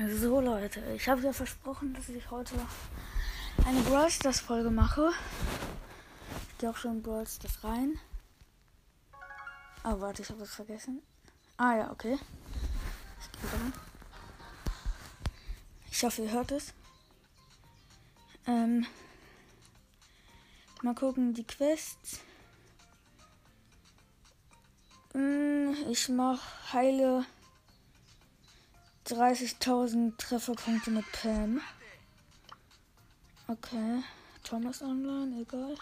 So Leute, ich habe ja versprochen, dass ich heute eine Brawl Stars Folge mache. Ich gehe auch schon in Brawl Stars rein. Oh, warte, ich habe was vergessen. Ah ja, okay. Ich gehe rein. Ich hoffe, ihr hört es. Ähm, mal gucken, die Quests. Hm, ich mache heile 30.000 Trefferpunkte mit Pam. Okay. Thomas online, egal.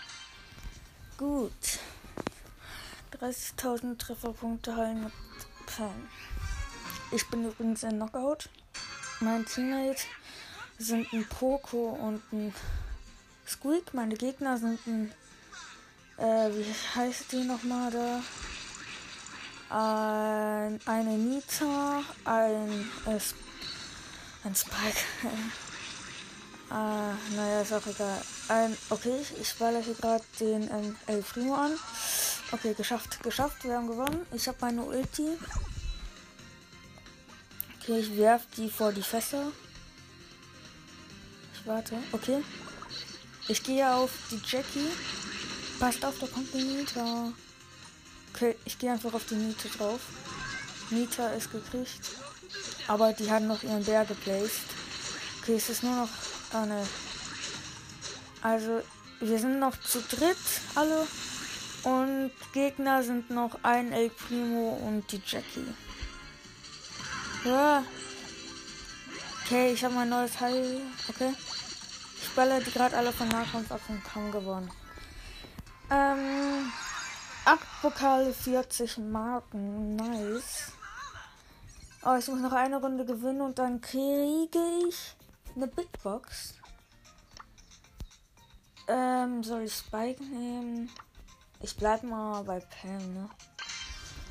Gut. 30.000 Trefferpunkte heilen mit Pam. Ich bin übrigens ein Knockout. Mein Teammate sind ein Poco und ein Squeak. Meine Gegner sind ein. Äh, wie heißt die nochmal da? Ein, eine Nita, ein, äh, ein Spike. äh, naja, ist auch egal. Ein, okay, ich baller hier gerade den ähm, El Primo an. Okay, geschafft, geschafft, wir haben gewonnen. Ich habe meine Ulti. Okay, ich werf die vor die Fässer. Ich warte, okay. Ich gehe auf die Jackie. Passt auf, da kommt die Nita. Okay, ich gehe einfach auf die Miete drauf. Nita ist gekriegt. Aber die haben noch ihren Bär geplaced. Okay, es ist nur noch eine. Also, wir sind noch zu dritt, alle. Und Gegner sind noch ein El Primo und die Jackie. Ja. Okay, ich habe mein neues Heil. Okay. Ich baller die gerade alle von Nahkampf ab und haben gewonnen. Ähm. 8 Pokale, 40 Marken. Nice. Oh, ich muss noch eine Runde gewinnen und dann kriege ich eine Big Box. Ähm, soll ich Spike nehmen? Ich bleib mal bei Pam, ne?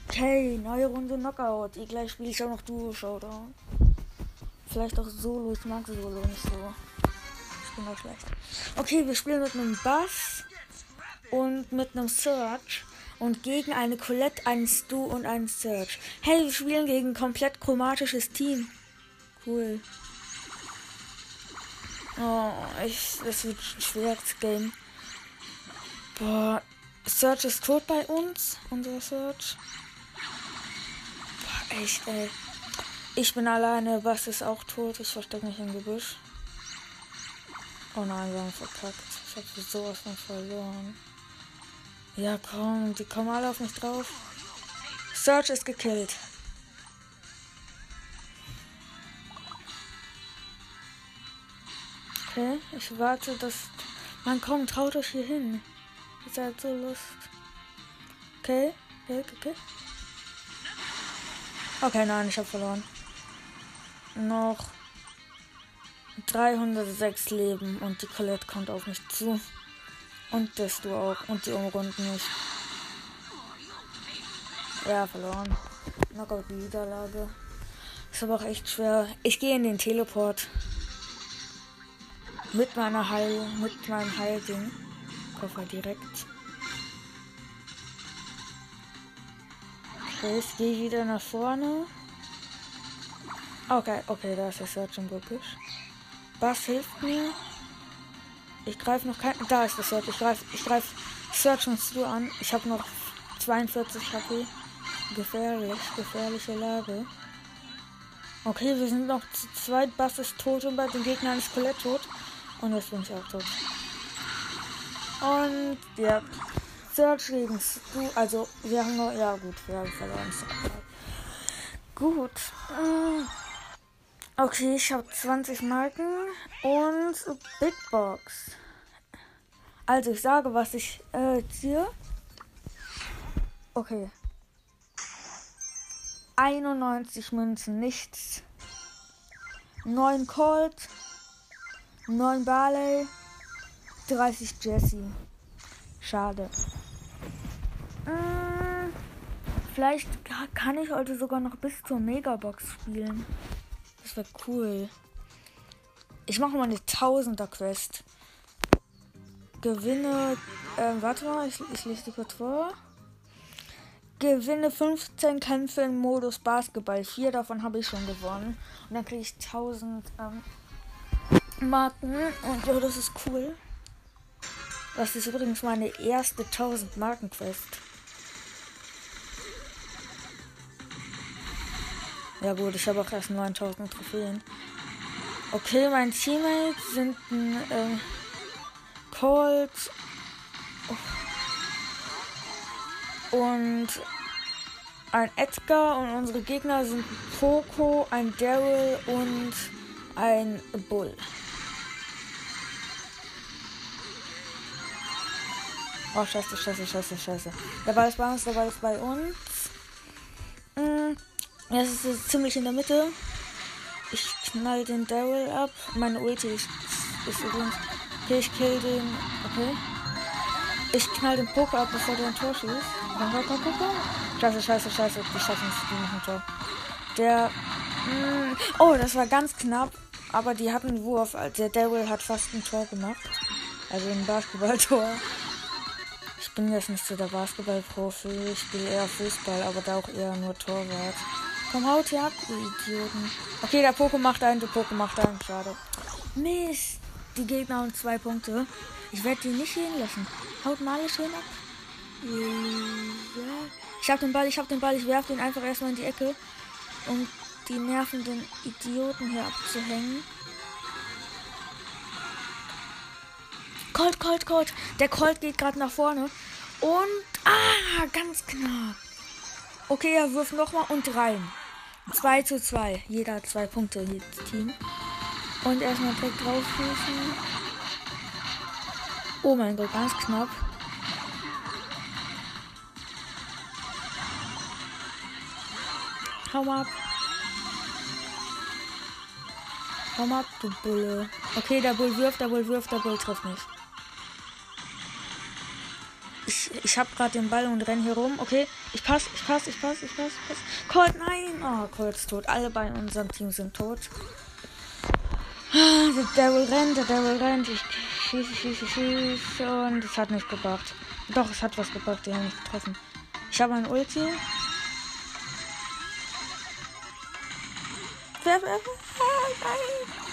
Okay, neue Runde Knockout. Ich gleich spiele ich auch noch Duo Showdown. Vielleicht auch Solo. Ich mag Solo nicht so. Ich bin auch schlecht. Okay, wir spielen mit einem Bass und mit einem Search und gegen eine Colette, einen Stu und einen Search. Hey, wir spielen gegen ein komplett chromatisches Team. Cool. Oh, ich, das wird ein schweres Game. Boah, Search ist tot bei uns. Unser Search. Boah, echt, ey. Ich bin alleine, Bass ist auch tot. Ich verstecke mich im Gebüsch. Oh nein, wir haben verkackt. Ich habe sowas von verloren. Ja, komm, die kommen alle auf mich drauf. Search ist gekillt. Okay, ich warte, dass. Man kommt, traut euch hier hin. Ihr seid so Lust. Okay, okay, okay. Okay, nein, ich habe verloren. Noch 306 Leben und die Colette kommt auf mich zu. Und das du auch. Und die umrunden nicht. Ja, verloren. Knockout-Niederlage. Ist aber auch echt schwer. Ich gehe in den Teleport. Mit meiner Heil, mit meinem Heilding. Koffer direkt. Okay, ich gehe wieder nach vorne. Okay, okay, da ist der Search Gebüsch. Was hilft mir? Ich greife noch kein. Da ist das Search. Ich greife ich greif Search und Stu an. Ich habe noch 42 HP. Gefährlich, gefährliche Lage. Okay, wir sind noch zu zweit. Bass ist tot und bei den Gegnern ist Colette tot. Und jetzt bin ich auch tot. Und ja. Search gegen Stu. Also, wir haben noch. Ja, gut, wir haben verloren. Gut. Okay, ich habe 20 Marken und Big Box. Also ich sage, was ich äh, ziehe. Okay. 91 Münzen, nichts. 9 Colt. 9 Barley. 30 Jesse. Schade. Hm, vielleicht kann ich heute sogar noch bis zur Megabox spielen. Das wäre cool. Ich mache mal eine Tausender-Quest. Gewinne. Äh, warte mal, ich, ich lese die kurz vor. gewinne 15 Kämpfe im Modus Basketball. Vier davon habe ich schon gewonnen. Und dann kriege ich 1000 ähm, Marken. Und ja, das ist cool. Das ist übrigens meine erste 1000 Marken Quest. Ja gut, ich habe auch erst 9000 Trophäen. Okay, mein Teammate sind ein ähm, Colt und ein Edgar und unsere Gegner sind Poco, ein Daryl und ein Bull. Oh, scheiße, scheiße, scheiße, scheiße. Der Ball ist bei uns, der Ball ist bei uns. Mm, es ist ziemlich in der Mitte. Ich knall den Daryl ab. Meine Ulti ist, ist übrigens. Okay, ich kill den. Okay. Ich knall den Poker ab, bevor der ein Tor schießt. Komm, komm, komm, komm, komm. Scheiße, scheiße, scheiße. Die schaffen es, die machen Tor. Der. Mh, mm, oh, das war ganz knapp. Aber die hatten einen Wurf. Der Daryl hat fast ein Tor gemacht. Also ein Basketballtor. Ich bin jetzt nicht so der Basketballprofi. Ich spiele eher Fußball, aber da auch eher nur Torwart. Komm, haut hier ab, ihr Idioten. Okay, der Poko macht einen, der Poko macht einen. Schade. Mist. Die Gegner haben zwei Punkte. Ich werde die nicht gehen lassen. Haut mal schön ab. Ich hab den Ball, ich hab den Ball. Ich werfe den einfach erstmal in die Ecke. Um die nervenden Idioten hier abzuhängen. Colt, Colt, Colt. Der Colt geht gerade nach vorne. Und. Ah, ganz knapp. Okay, er wirft nochmal und rein. 2 zu 2. Jeder hat zwei Punkte, jedes Team. Und erstmal direkt drauf schießen. Oh mein Gott, ganz knapp. Hau ab. Hau ab, du Bulle. Okay, der Bull wirft, der Bull wirft, der Bull trifft nicht. Ich, ich hab gerade den Ball und renn hier rum. Okay, ich pass, ich pass, ich pass, ich pass, ich pass. Colt, nein! Oh, Colt ist tot. Alle bei unserem Team sind tot. Der Daryl rennt, der Daryl rennt. Ich schieße, schieße, schieße. Und es hat nicht gebracht. Doch, es hat was gebracht. Die haben mich getroffen. Ich habe ein Ulti. Wer, wer? Ah, nein!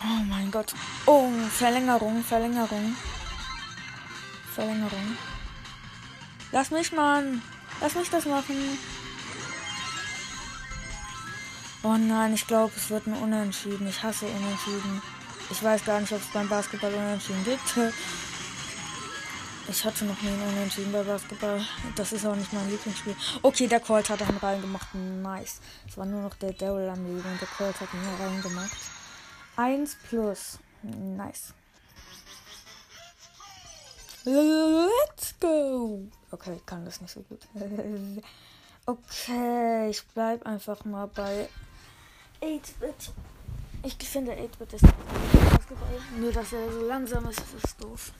Oh mein Gott. Oh, Verlängerung, Verlängerung. Verlängerung. Lass mich, Mann. Lass mich das machen. Oh nein, ich glaube, es wird ein Unentschieden. Ich hasse Unentschieden. Ich weiß gar nicht, ob es beim Basketball Unentschieden gibt. Ich hatte noch nie einen Unentschieden bei Basketball. Das ist auch nicht mein Lieblingsspiel. Okay, der Colt hat einen reingemacht. Nice. Es war nur noch der Daryl am Leben und der Colt hat ihn reingemacht. 1 plus. Nice. Let's go. Okay, ich kann das nicht so gut. okay, ich bleib einfach mal bei 8-Bit. Ich finde 8-Bit ist nur, dass er so langsam ist, das ist doof.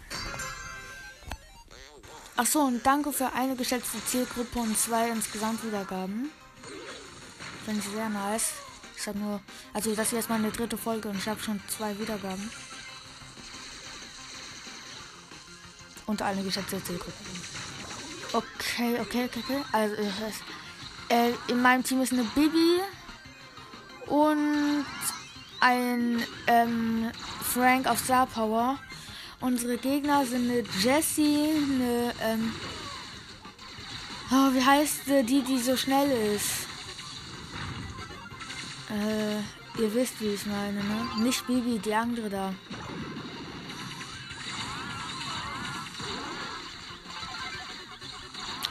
Achso, und danke für eine geschätzte Zielgruppe und zwei insgesamt Wiedergaben. Finde ich sehr nice. Ich habe nur, also das hier ist meine dritte Folge und ich habe schon zwei Wiedergaben. Und eine geschätzte Zielgruppe. Okay, okay, okay, okay. Also äh, in meinem Team ist eine Bibi und ein ähm, Frank auf Star Power. Unsere Gegner sind eine Jessie, eine ähm, oh, wie heißt die, die so schnell ist? Äh, ihr wisst, wie ich meine, ne? Nicht Bibi, die andere da.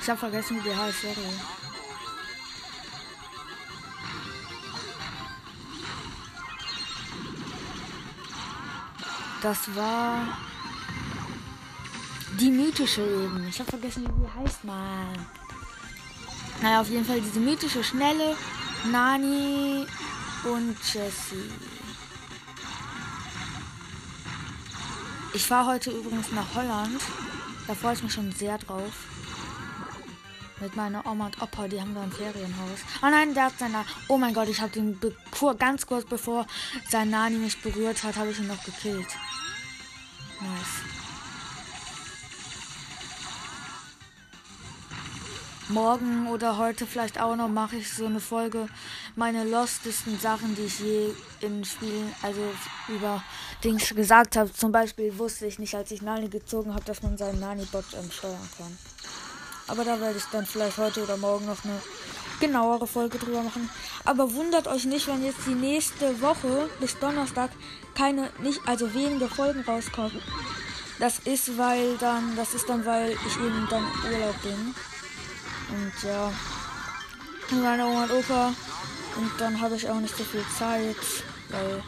Ich hab vergessen, wie die heißt, sorry. Das war die mythische eben. Ich hab vergessen, wie die heißt, man. Naja, auf jeden Fall diese mythische, schnelle Nani und Jessie. Ich fahre heute übrigens nach Holland. Da freue ich mich schon sehr drauf mit meiner Oma und Opa, die haben wir im Ferienhaus. Oh nein, der hat seine. Oh mein Gott, ich habe den ganz kurz bevor sein Nani mich berührt hat, habe ich ihn noch gekillt. Nice. Morgen oder heute vielleicht auch noch mache ich so eine Folge meine lostesten Sachen, die ich je in Spielen, also über Dings gesagt habe. Zum Beispiel wusste ich nicht, als ich Nani gezogen habe, dass man seinen Nani-Bot ähm, steuern kann. Aber da werde ich dann vielleicht heute oder morgen noch eine genauere Folge drüber machen. Aber wundert euch nicht, wenn jetzt die nächste Woche bis Donnerstag keine, nicht, also wenige Folgen rauskommen. Das ist, weil dann, das ist dann, weil ich eben dann Urlaub bin. Und ja, meine Oma und Opa. Und dann habe ich auch nicht so viel Zeit, weil,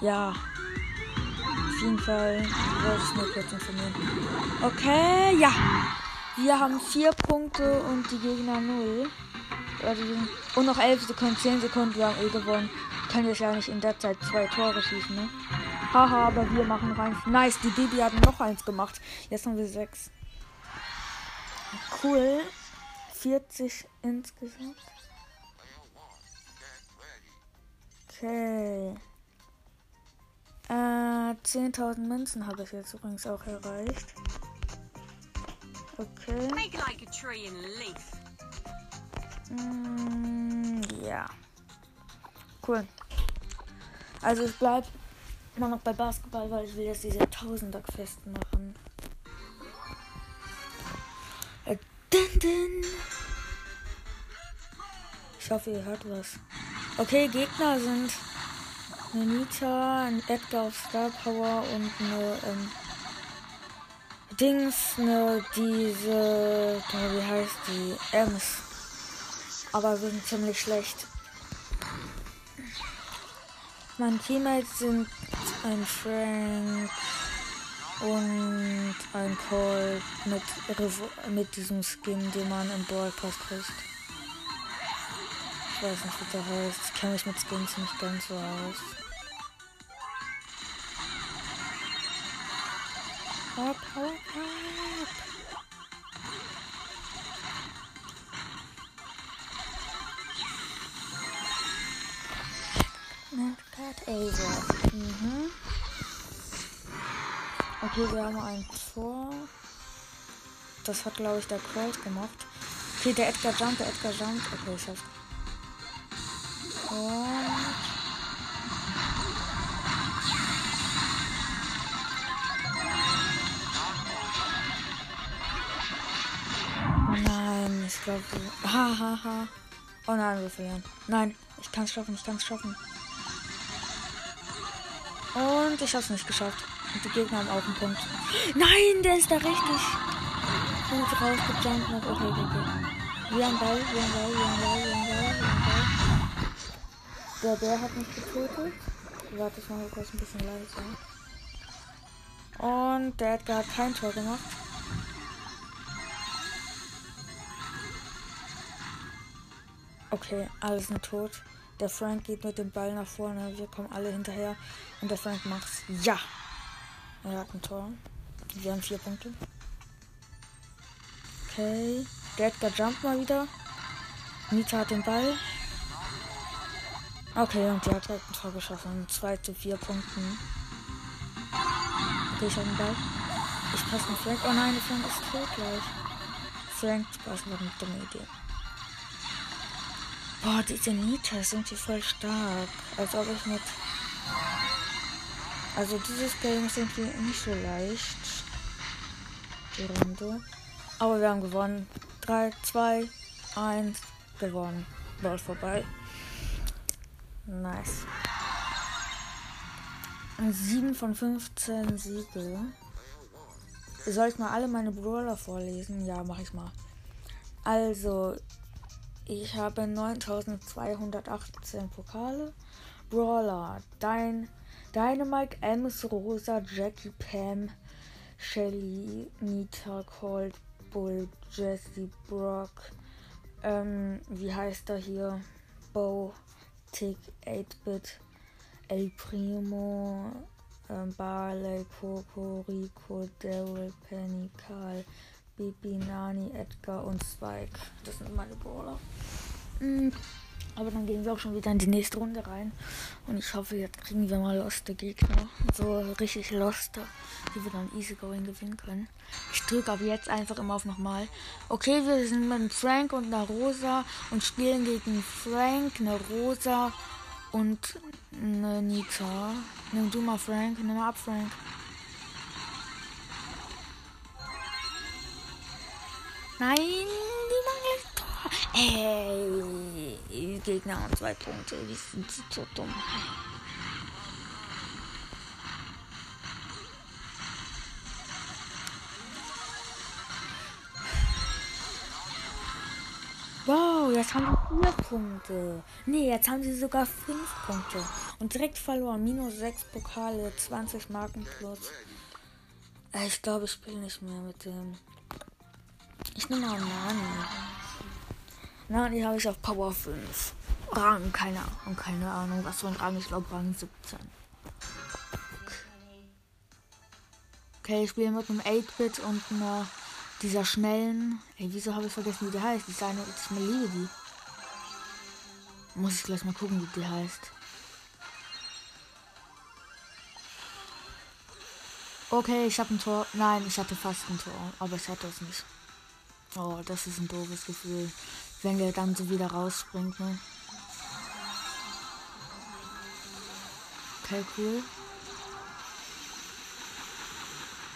ja, auf jeden Fall wollte ich nur kurz informieren. Okay, ja. Wir haben vier Punkte und die Gegner null. Und noch elf Sekunden, zehn Sekunden, wir haben eh gewonnen. Können wir ja nicht in der Zeit zwei Tore schießen, ne? Haha, aber wir machen rein. Nice, die Bibi hat noch eins gemacht. Jetzt haben wir sechs. Cool. 40 insgesamt. Okay. Äh, 10.000 Münzen habe ich jetzt übrigens auch erreicht. Okay. Mm, ja. Cool. Also ich bleibe immer noch bei Basketball, weil ich will jetzt diese Tausender festmachen. Äh, ich hoffe, ihr hört was. Okay, Gegner sind eine Nita, ein Edgar auf Star Power und eine ähm, Dings, eine diese, wie heißt die, Ems. Aber wir sind ziemlich schlecht. Meine Teammates sind ein Frank und ein Colt mit, mit diesem Skin, den man im Brawl kriegt. Ich weiß nicht, wie der heißt. Ich kenne mich mit Skins nicht ganz so aus. Hopp, hopp, hopp. Cat Ava. Mhm. Okay, wir haben ein Tor. Das hat, glaube ich, der Colt gemacht. Okay, der Edgar jumpt, der Edgar jumpt. Okay, ich hab's. Und. Ich glaube. Ha, ha, ha. Oh nein, wir verlieren. Nein, ich kann es schaffen, ich kann es schaffen. Und ich hab's nicht geschafft. Und die Gegner haben auch einen Punkt. Nein, der ist da richtig. Gut rausgejumpt noch. Okay, okay, okay. Wir haben Ball, wir haben Ball, wir haben Ball, wir haben Ball, wir haben Ball. Der Bär hat mich getötet. Warte, ich mache kurz ein bisschen leiser. Und der hat gerade kein Tor gemacht. Okay, alles sind tot. Der Frank geht mit dem Ball nach vorne. Wir kommen alle hinterher. Und der Frank macht's. Ja! Er hat ein Tor. Wir haben vier Punkte. Okay. Der Edgar jumpt mal wieder. Nita hat den Ball. Okay, und die hat direkt ein Tor geschossen. 2 zu 4 Punkten. Okay, ich habe den Ball. Ich passe den Frank. Oh nein, der Frank ist tot gleich. Frank, das war eine dumme Idee. Boah, diese Nitas sind hier voll stark. Als ob ich mit also dieses Game ist irgendwie nicht so leicht. Die Runde. Aber wir haben gewonnen. 3, 2, 1, gewonnen. Ball vorbei. Nice. 7 von 15 Siege. Soll ich mal alle meine Brawler vorlesen? Ja, mach ich mal. Also, ich habe 9218 Pokale. Brawler, dein Dynamite, Ems, Rosa, Jackie, Pam, Shelly, Nita, Colt, Bull, Jesse, Brock, ähm, wie heißt er hier? Bo, Tick, 8-Bit, El Primo, ähm, Barley, Coco, Rico, Daryl, Penny, Karl, Bibi, Nani, Edgar und Spike. Das sind meine Brawler. Mhm. Aber dann gehen wir auch schon wieder in die nächste Runde rein. Und ich hoffe, jetzt kriegen wir mal loste Gegner. So richtig loste, die wir dann easy going gewinnen können. Ich drücke aber jetzt einfach immer auf nochmal. Okay, wir sind mit Frank und einer Rosa und spielen gegen Frank, eine Rosa und eine Nita. Nimm du mal Frank, nimm mal ab Frank. Nein, die Tor. Ey, Gegner haben zwei Punkte. Die sind so dumm. Wow, jetzt haben wir vier Punkte. Nee, jetzt haben sie sogar fünf Punkte. Und direkt verloren. Minus sechs Pokale, 20 Marken plus. Ich glaube, ich spiele nicht mehr mit dem. Ich nehme mal Nani. Nani habe ich auf Power 5. Rang, keine Ahnung, keine Ahnung, was für ein Rang, ich glaube Rang 17. Okay, ich spiele mit einem 8-Bit und einer dieser schnellen. Ey, wieso habe ich vergessen, wie die heißt? Die eine, ich liebe die. Muss ich gleich mal gucken, wie die heißt. Okay, ich habe ein Tor. Nein, ich hatte fast ein Tor, aber ich hatte es nicht. Oh, das ist ein doofes Gefühl. Wenn der dann so wieder rausspringt, ne? Okay, cool.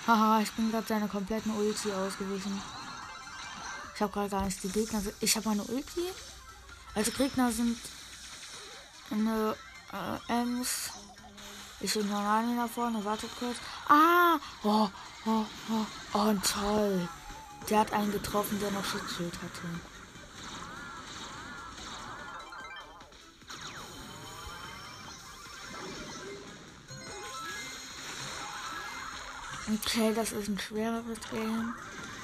Haha, ich bin gerade seine kompletten Ulti ausgewichen. Ich habe gerade gar nicht die Gegner. Ich habe meine Ulti. Also Gegner sind eine äh, Ems. Ich noch Nani da vorne. Wartet kurz. Ah! Oh, oh, oh. Oh, toll. Der hat einen getroffen, der noch Schutzschild hatte. Okay, das ist ein schwereres Game.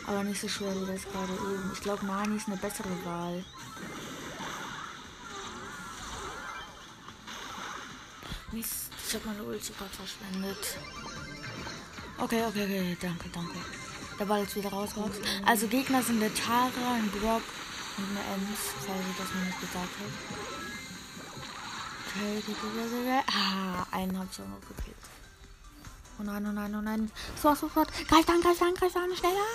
Aber nicht so schwer wie das gerade eben. Ich glaube, Nani ist eine bessere Wahl. Mist, ich habe meine Ulti gerade verschwendet. Okay, okay, okay, danke, danke. Der Ball ist wieder raus, raus. Also Gegner sind der Tara, ein Brock und eine Ems, falls ich das noch nicht gesagt habe. Okay, ah, einen habe ich auch noch gekillt. Oh nein, oh nein, oh nein. So, sofort. Greif an, greif an, greif an, schneller.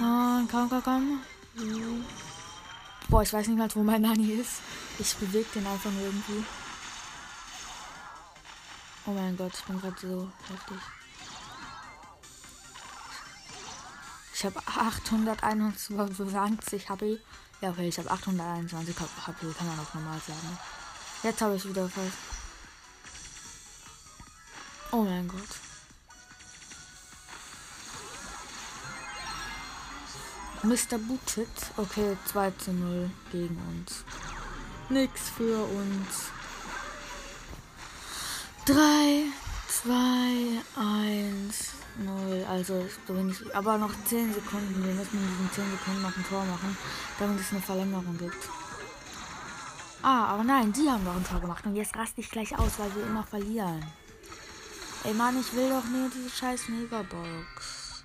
Oh, komm, komm, komm. Boah, ich weiß nicht mal, wo mein Nani ist. Ich bewege den einfach irgendwie. Oh mein Gott, ich bin gerade so heftig. Ich habe 821 HP. Ja, okay, ich habe 821 HP, kann man auch normal sagen. Jetzt habe ich wieder fast. Oh mein Gott. Mr. Booted. Okay, 2 zu 0 gegen uns. Nix für uns. 3, 2, 1. Null. Also so wenig. Aber noch 10 Sekunden. Wir müssen in diesen 10 Sekunden noch ein Tor machen, damit es eine Verlängerung gibt. Ah, aber nein, die haben doch ein Tor gemacht. Und jetzt raste ich gleich aus, weil wir immer verlieren. Ey Mann, ich will doch nur diese scheiß Megabox.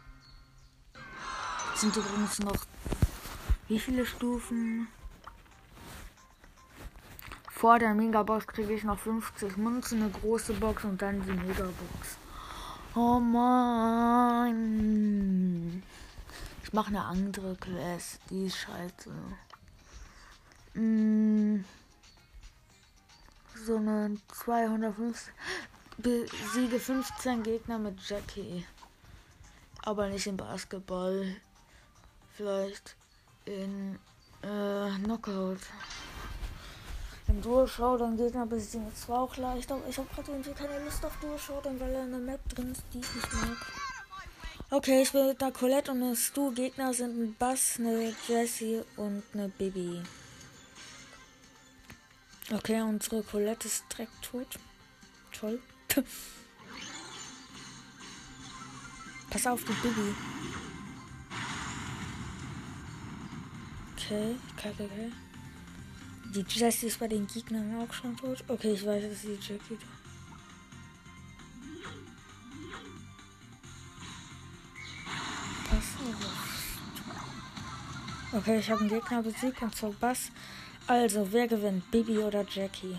Sind übrigens noch wie viele Stufen? Vor der Megabox kriege ich noch 50 Münzen, eine große Box und dann die Megabox. Oh Mann. Ich mache eine andere Quest. Die ist scheiße. Mm. So eine 250. Besiege 15 Gegner mit Jackie. Aber nicht im Basketball. Vielleicht in äh, Knockout im Duo-Show dann Gegner besiegen ist zwar auch leicht, aber ich habe gerade irgendwie keine Lust auf Duo-Show, dann weil er eine Map drin ist, die ich nicht mag. Okay, ich bin einer Colette und eine Stu. Gegner sind ein Bass, eine Jessie und eine Bibi. Okay, unsere Colette ist direkt tot. Toll. Pass auf, die Bibi. Okay, okay, okay. Die Jessie ist bei den Gegnern auch schon tot. Okay, ich weiß, dass die Jackie da. Okay, ich habe einen Gegner besiegt und zwar Bass. Also, wer gewinnt? Bibi oder Jackie?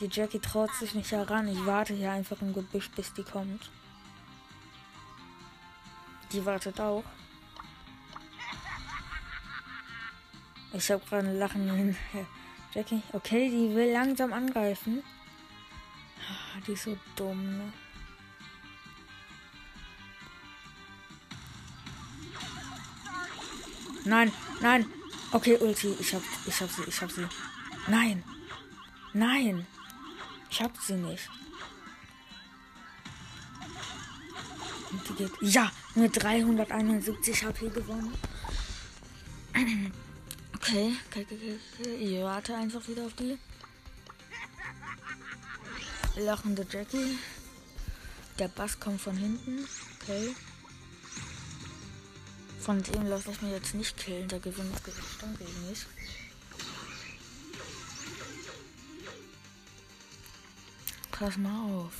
Die Jackie traut sich nicht heran. Ich warte hier einfach im Gebüsch, bis die kommt. Die wartet auch. Ich habe gerade ein Lachen hin. Jackie, okay, die will langsam angreifen. Die ist so dumm, ne? Nein, nein. Okay, Ulti, ich hab, ich hab sie, ich hab sie. Nein. Nein. Ich hab sie nicht. Und die geht. Ja, mit 371 HP gewonnen. Okay, okay, okay, okay. Ich warte einfach wieder auf die. Lachende Jackie. Der Bass kommt von hinten. Okay. Von dem lasse ich mir jetzt nicht killen. Der gewinnt bestimmt gegen mich. Pass mal auf.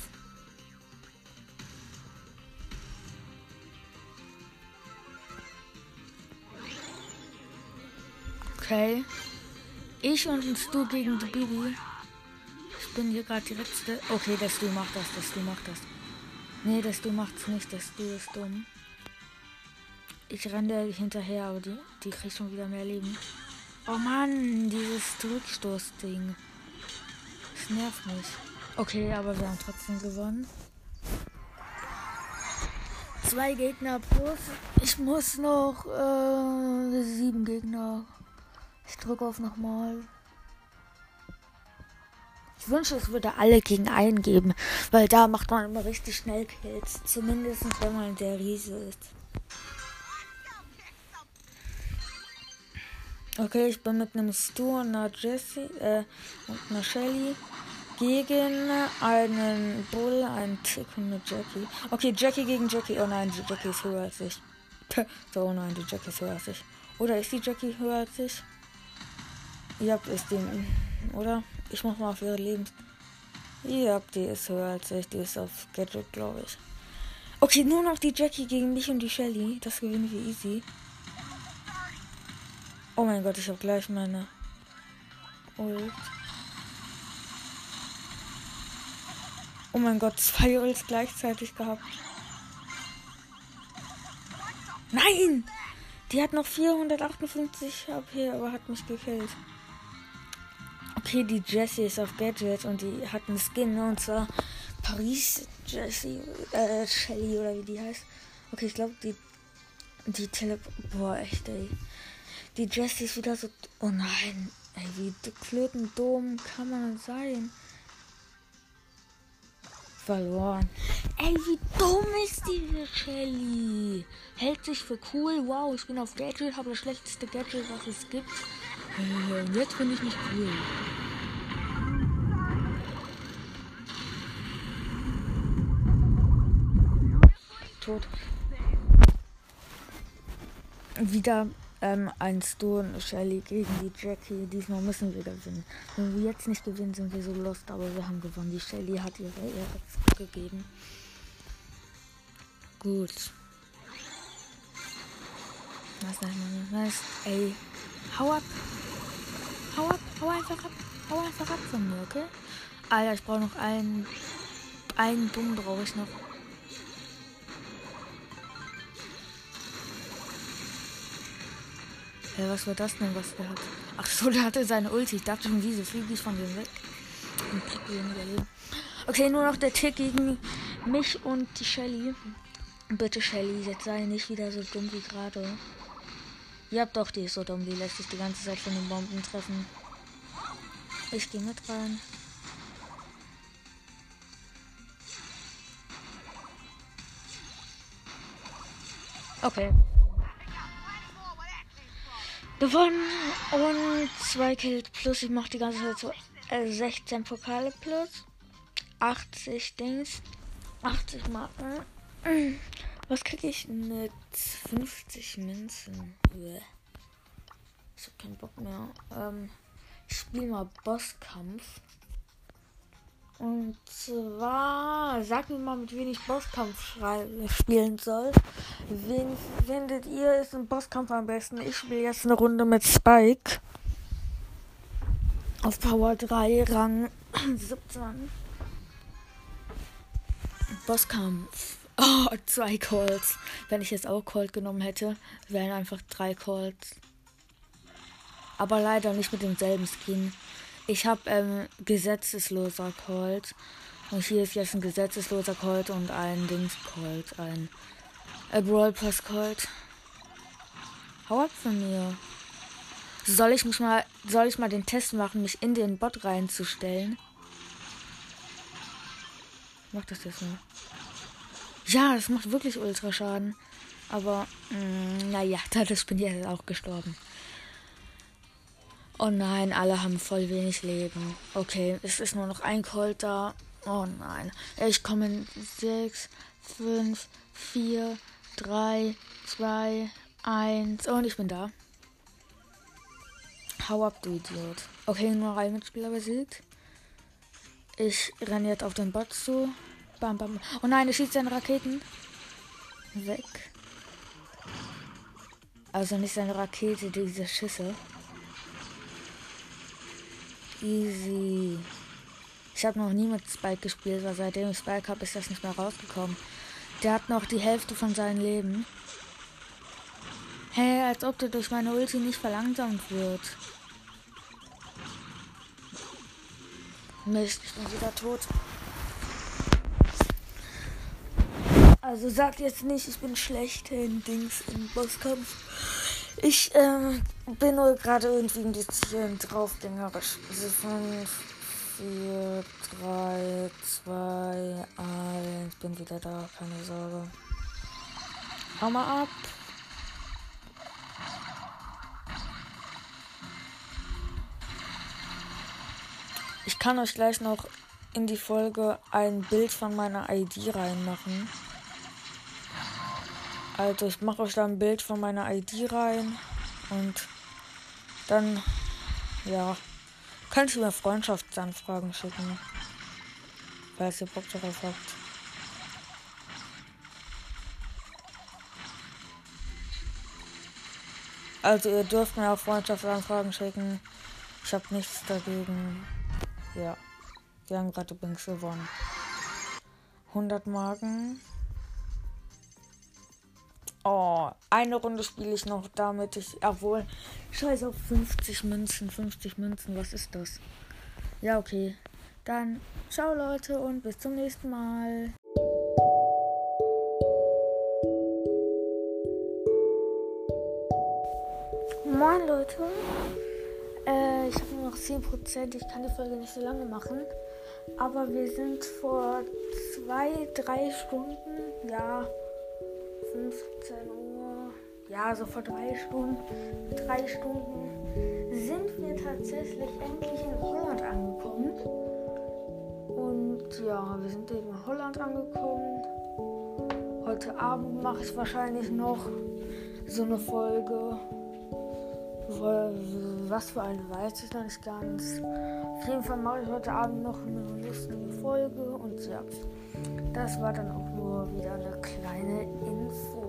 Okay. Ich und ein Stu gegen die Bibi. Ich bin hier gerade die letzte. Okay, das Stu macht das, das Stu macht das. Nee, das Stu macht's nicht, das Stu ist dumm. Ich renne hinterher, aber die, die kriegt schon wieder mehr Leben. Oh Mann, dieses Rückstoßding. Das nervt mich. Okay, aber wir haben trotzdem gewonnen. Zwei Gegner plus. Ich muss noch äh, sieben Gegner. Ich drücke auf nochmal. Ich wünsche, es würde alle gegen einen geben, weil da macht man immer richtig schnell Kills. Zumindest wenn man der Riese ist. Okay, ich bin mit einem Stu und einer Jessie äh, und einer Shelly gegen einen Bull, einen Tick und eine Jackie. Okay, Jackie gegen Jackie. Oh nein, die Jackie ist höher als ich. so, oh nein, die Jackie ist höher als ich. Oder ist die Jackie höher als ich? Ja, ist die. Oder? Ich mach mal auf ihre Lebens. Ja, die ist höher als ich. Die ist auf Gadget, glaube ich. Okay, nur noch die Jackie gegen mich und die Shelly. Das gewinnen wir easy. Oh mein Gott, ich habe gleich meine Ult. Oh mein Gott, zwei Ults gleichzeitig gehabt. Nein! Die hat noch 458 HP, aber hat mich gekillt. Okay, die Jessie ist auf Gadget und die hat einen Skin, ne? und zwar Paris Jessie, äh, Shelly oder wie die heißt. Okay, ich glaube, die, die Tele... Boah, echt, ey. Die Jessie ist wieder so. Oh nein. Ey, wie klöten dumm kann man sein? Verloren. Ey, wie dumm ist diese Shelly? Hält sich für cool. Wow, ich bin auf Gadget, habe das schlechteste Gadget, was es gibt. Äh, jetzt finde ich mich cool. Tot. Wieder ähm, ein Stone Shelly gegen die Jackie. Diesmal müssen wir gewinnen. Wenn wir jetzt nicht gewinnen, sind wir so lost, aber wir haben gewonnen. Die Shelly hat ihre Ehre gegeben. Gut. Was nice. Ey. Hau ab. Hau ab. Hau einfach ab. Hau einfach ab von mir, okay? Alter, ich brauche noch einen. Einen Bumm brauche ich noch. Hey, was war das denn, was der hat? Ach so, der hatte seine Ulti. Ich dachte schon, wieso fliege ich von dem weg? Okay, nur noch der Tick gegen mich und die Shelly. Bitte, Shelly, jetzt sei nicht wieder so dumm wie gerade. Ja, doch, die ist so dumm. Die lässt sich die ganze Zeit von den Bomben treffen. Ich gehe mit rein. Okay gewonnen und zwei Kills plus. Ich mache die ganze Zeit so äh, 16 Pokale plus. 80 Dings. 80 Marken. Was kriege ich mit 50 Münzen? Ich habe keinen Bock mehr. Ähm, ich spiele mal Bosskampf. Und zwar, sag mir mal, mit wem ich Bosskampf spielen soll. Wen findet ihr ist ein Bosskampf am besten? Ich spiele jetzt eine Runde mit Spike. Auf Power 3, Rang 17. Bosskampf. Oh, zwei Calls. Wenn ich jetzt auch Colt genommen hätte, wären einfach drei Calls. Aber leider nicht mit demselben Skin. Ich habe ähm, gesetzesloser Colt. Und hier ist jetzt ein gesetzesloser Colt und ein Dings Colt. Ein äh, Brawl Pass Colt. Hau ab von mir. Soll ich mich mal, soll ich mal den Test machen, mich in den Bot reinzustellen? Mach das jetzt mal. Ja, das macht wirklich ultra Schaden. Aber, mm, naja, dadurch bin ich jetzt auch gestorben. Oh nein, alle haben voll wenig Leben. Okay, es ist nur noch ein Colt da. Oh nein. Ich komme in 6, 5, 4, 3, 2, 1 und ich bin da. Hau ab, du Idiot. Okay, nur ein Mitspieler besiegt. Ich renne jetzt auf den Bot zu. Bam, bam. Oh nein, er schießt seine Raketen. Weg. Also nicht seine Rakete, diese Schüsse. Easy. Ich habe noch nie mit Spike gespielt, weil seitdem ich Spike habe, ist das nicht mehr rausgekommen. Der hat noch die Hälfte von seinem Leben. Hey, als ob der durch meine Ulti nicht verlangsamt wird. Mist, ich bin wieder tot. Also sagt jetzt nicht, ich bin schlecht in Dings im Bosskampf. Ich ähm, bin nur gerade irgendwie ein bisschen draufgängerisch. Also 5, 4, 3, 2, 1. Bin wieder da, keine Sorge. Hau mal ab. Ich kann euch gleich noch in die Folge ein Bild von meiner ID reinmachen. Also ich mache euch da ein Bild von meiner ID rein und dann ja könnt ihr mir Freundschaftsanfragen schicken, falls ihr Bock darauf habt. Also ihr dürft mir auch Freundschaftsanfragen schicken. Ich habe nichts dagegen. Ja. Wir haben gerade übrigens gewonnen. 100 Marken. Oh, eine Runde spiele ich noch, damit ich. Obwohl, scheiß auf 50 Münzen. 50 Münzen, was ist das? Ja, okay. Dann ciao Leute und bis zum nächsten Mal. Moin Leute. Äh, ich habe nur noch 10%. Ich kann die Folge nicht so lange machen. Aber wir sind vor zwei, drei Stunden, ja, 15 Uhr, ja, so vor drei Stunden, drei Stunden sind wir tatsächlich endlich in Holland angekommen. Und ja, wir sind eben in Holland angekommen. Heute Abend mache ich wahrscheinlich noch so eine Folge. Was für eine weiß ich noch nicht ganz. Auf jeden Fall mache ich heute Abend noch eine lustige Folge und ja, das war dann auch nur wieder eine kleine Info.